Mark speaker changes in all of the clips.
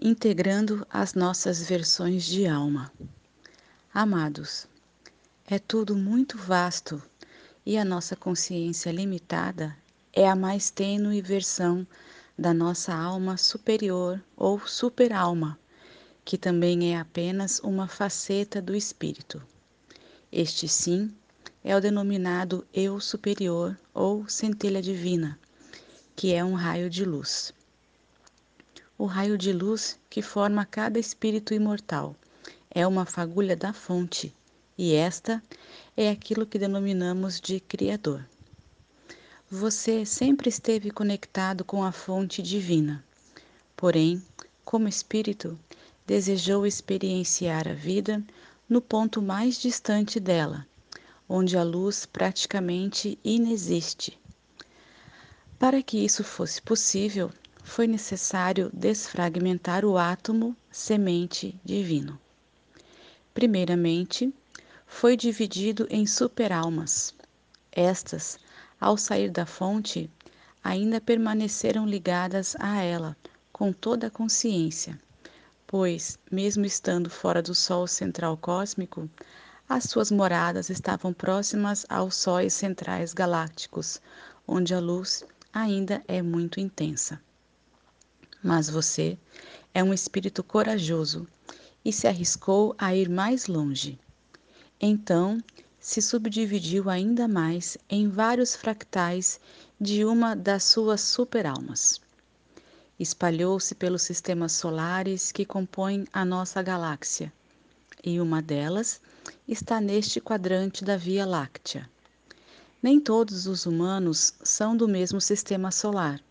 Speaker 1: integrando as nossas versões de alma. Amados, é tudo muito vasto e a nossa consciência limitada é a mais tênue versão da nossa alma superior ou superalma, que também é apenas uma faceta do espírito. Este sim é o denominado eu superior ou centelha divina, que é um raio de luz o raio de luz que forma cada espírito imortal. É uma fagulha da fonte, e esta é aquilo que denominamos de Criador. Você sempre esteve conectado com a fonte divina, porém, como espírito, desejou experienciar a vida no ponto mais distante dela, onde a luz praticamente inexiste. Para que isso fosse possível, foi necessário desfragmentar o átomo semente divino. Primeiramente, foi dividido em superalmas. Estas, ao sair da fonte, ainda permaneceram ligadas a ela com toda a consciência, pois, mesmo estando fora do Sol central cósmico, as suas moradas estavam próximas aos sóis centrais galácticos, onde a luz ainda é muito intensa. Mas você é um espírito corajoso e se arriscou a ir mais longe. Então, se subdividiu ainda mais em vários fractais de uma das suas superalmas. Espalhou-se pelos sistemas solares que compõem a nossa galáxia, e uma delas está neste quadrante da Via Láctea. Nem todos os humanos são do mesmo sistema solar,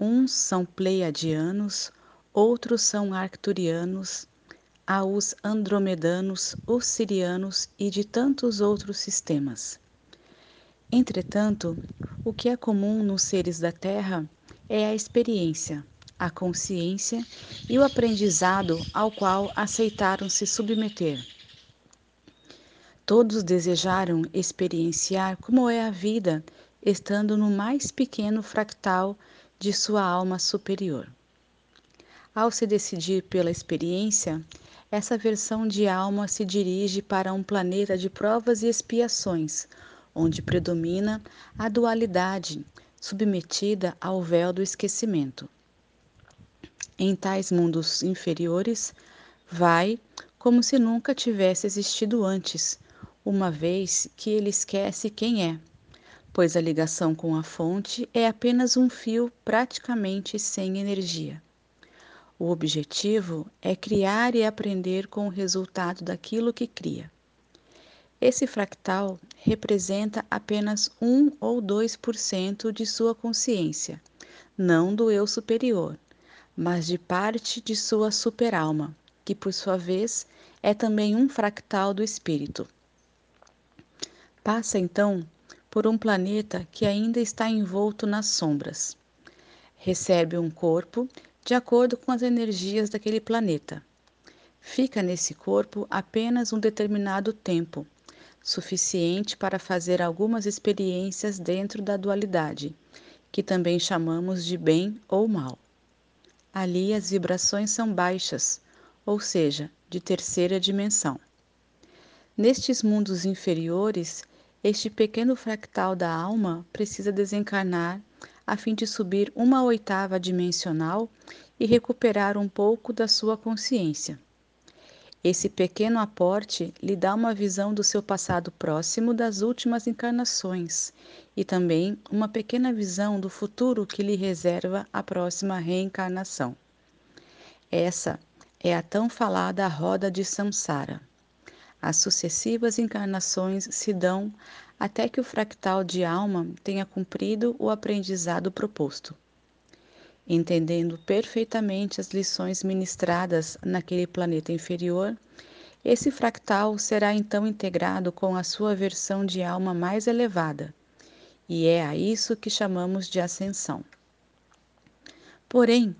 Speaker 1: Uns são pleiadianos, outros são arcturianos, há os andromedanos, os sirianos e de tantos outros sistemas. Entretanto, o que é comum nos seres da Terra é a experiência, a consciência e o aprendizado ao qual aceitaram se submeter. Todos desejaram experienciar como é a vida estando no mais pequeno fractal de sua alma superior. Ao se decidir pela experiência, essa versão de alma se dirige para um planeta de provas e expiações, onde predomina a dualidade, submetida ao véu do esquecimento. Em tais mundos inferiores, vai como se nunca tivesse existido antes, uma vez que ele esquece quem é pois a ligação com a fonte é apenas um fio praticamente sem energia. O objetivo é criar e aprender com o resultado daquilo que cria. Esse fractal representa apenas 1 ou 2% de sua consciência, não do eu superior, mas de parte de sua superalma, que por sua vez é também um fractal do espírito. Passa então por um planeta que ainda está envolto nas sombras. Recebe um corpo de acordo com as energias daquele planeta. Fica nesse corpo apenas um determinado tempo, suficiente para fazer algumas experiências dentro da dualidade, que também chamamos de bem ou mal. Ali as vibrações são baixas, ou seja, de terceira dimensão. Nestes mundos inferiores, este pequeno fractal da alma precisa desencarnar a fim de subir uma oitava dimensional e recuperar um pouco da sua consciência. Esse pequeno aporte lhe dá uma visão do seu passado próximo das últimas encarnações e também uma pequena visão do futuro que lhe reserva a próxima reencarnação. Essa é a tão falada roda de Samsara. As sucessivas encarnações se dão até que o fractal de alma tenha cumprido o aprendizado proposto. Entendendo perfeitamente as lições ministradas naquele planeta inferior, esse fractal será então integrado com a sua versão de alma mais elevada, e é a isso que chamamos de ascensão. Porém,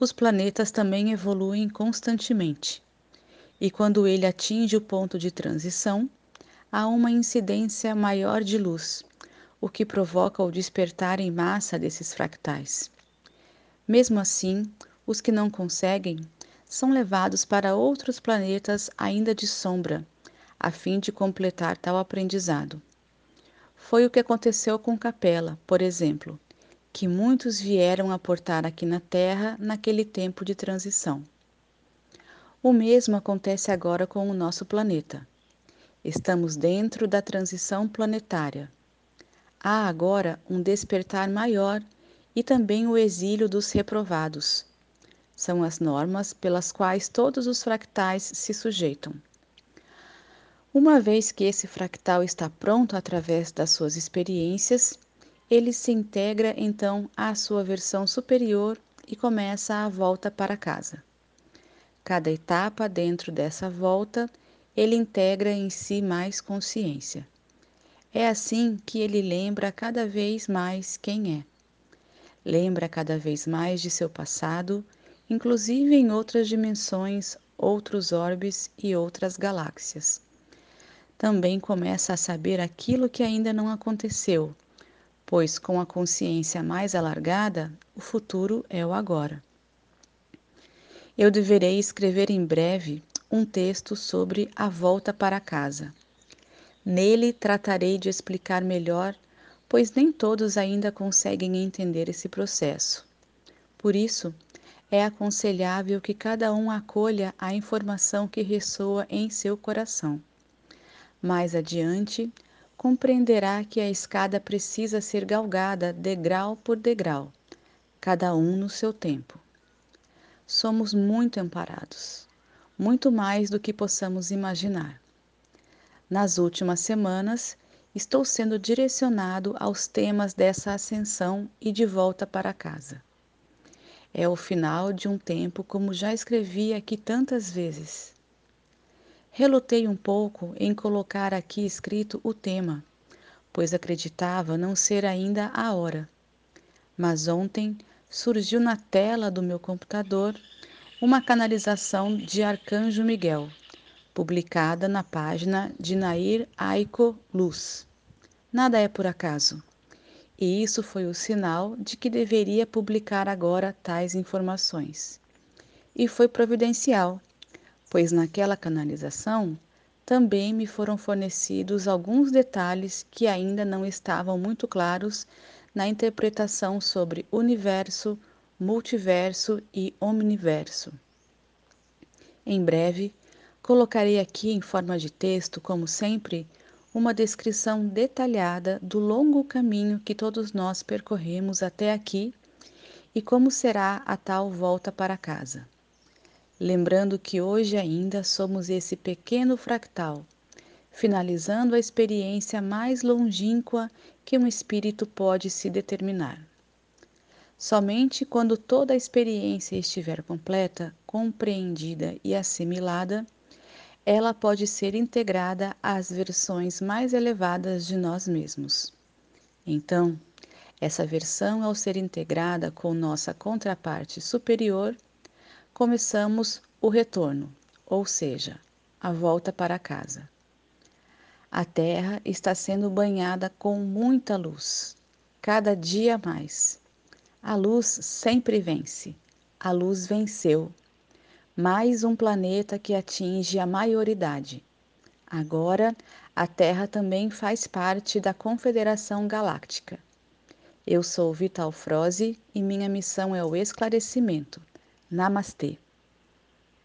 Speaker 1: os planetas também evoluem constantemente e quando ele atinge o ponto de transição, há uma incidência maior de luz, o que provoca o despertar em massa desses fractais. Mesmo assim, Os que não conseguem são levados para outros planetas ainda de sombra, a fim de completar tal aprendizado. Foi o que aconteceu com Capela, por exemplo, que muitos vieram aportar aqui na Terra naquele tempo de transição. O mesmo acontece agora com o nosso planeta. Estamos dentro da transição planetária. Há agora um despertar maior e também o exílio dos reprovados. São as normas pelas quais todos os fractais se sujeitam. Uma vez que esse fractal está pronto através das suas experiências, ele se integra então à sua versão superior e começa a volta para casa. Cada etapa dentro dessa volta, ele integra em si mais consciência. É assim que ele lembra cada vez mais quem é. Lembra cada vez mais de seu passado, inclusive em outras dimensões, outros orbes e outras galáxias também começa a saber aquilo que ainda não aconteceu, pois com a consciência mais alargada, o futuro é o agora. Eu deverei escrever em breve um texto sobre a volta para casa. Nele tratarei de explicar melhor, pois nem todos ainda conseguem entender esse processo. Por isso, é aconselhável que cada um acolha a informação que ressoa em seu coração. Mais adiante, compreenderá que a escada precisa ser galgada degrau por degrau, cada um no seu tempo. Somos muito amparados, muito mais do que possamos imaginar. Nas últimas semanas, estou sendo direcionado aos temas dessa ascensão e de volta para casa. É o final de um tempo, como já escrevi aqui tantas vezes. Relutei um pouco em colocar aqui escrito o tema, pois acreditava não ser ainda a hora. Mas ontem surgiu na tela do meu computador uma canalização de Arcanjo Miguel, publicada na página de Nair Aiko Luz. Nada é por acaso. E isso foi o sinal de que deveria publicar agora tais informações. E foi providencial pois naquela canalização também me foram fornecidos alguns detalhes que ainda não estavam muito claros na interpretação sobre universo, multiverso e omniverso. Em breve, colocarei aqui em forma de texto, como sempre, uma descrição detalhada do longo caminho que todos nós percorremos até aqui e como será a tal volta para casa lembrando que hoje ainda somos esse pequeno fractal, finalizando a experiência mais longínqua que um espírito pode se determinar. Somente quando toda a experiência estiver completa, compreendida e assimilada, ela pode ser integrada às versões mais elevadas de nós mesmos. Então, essa versão, ao ser integrada com nossa contraparte superior, começamos o retorno, ou seja, a volta para casa. A terra está sendo banhada com muita luz, cada dia mais. A luz sempre vence. A luz venceu. Mais um planeta que atinge a maioridade. Agora, a Terra também faz parte da Confederação Galáctica. Eu sou Vital Froze e minha missão é o esclarecimento. Namastê.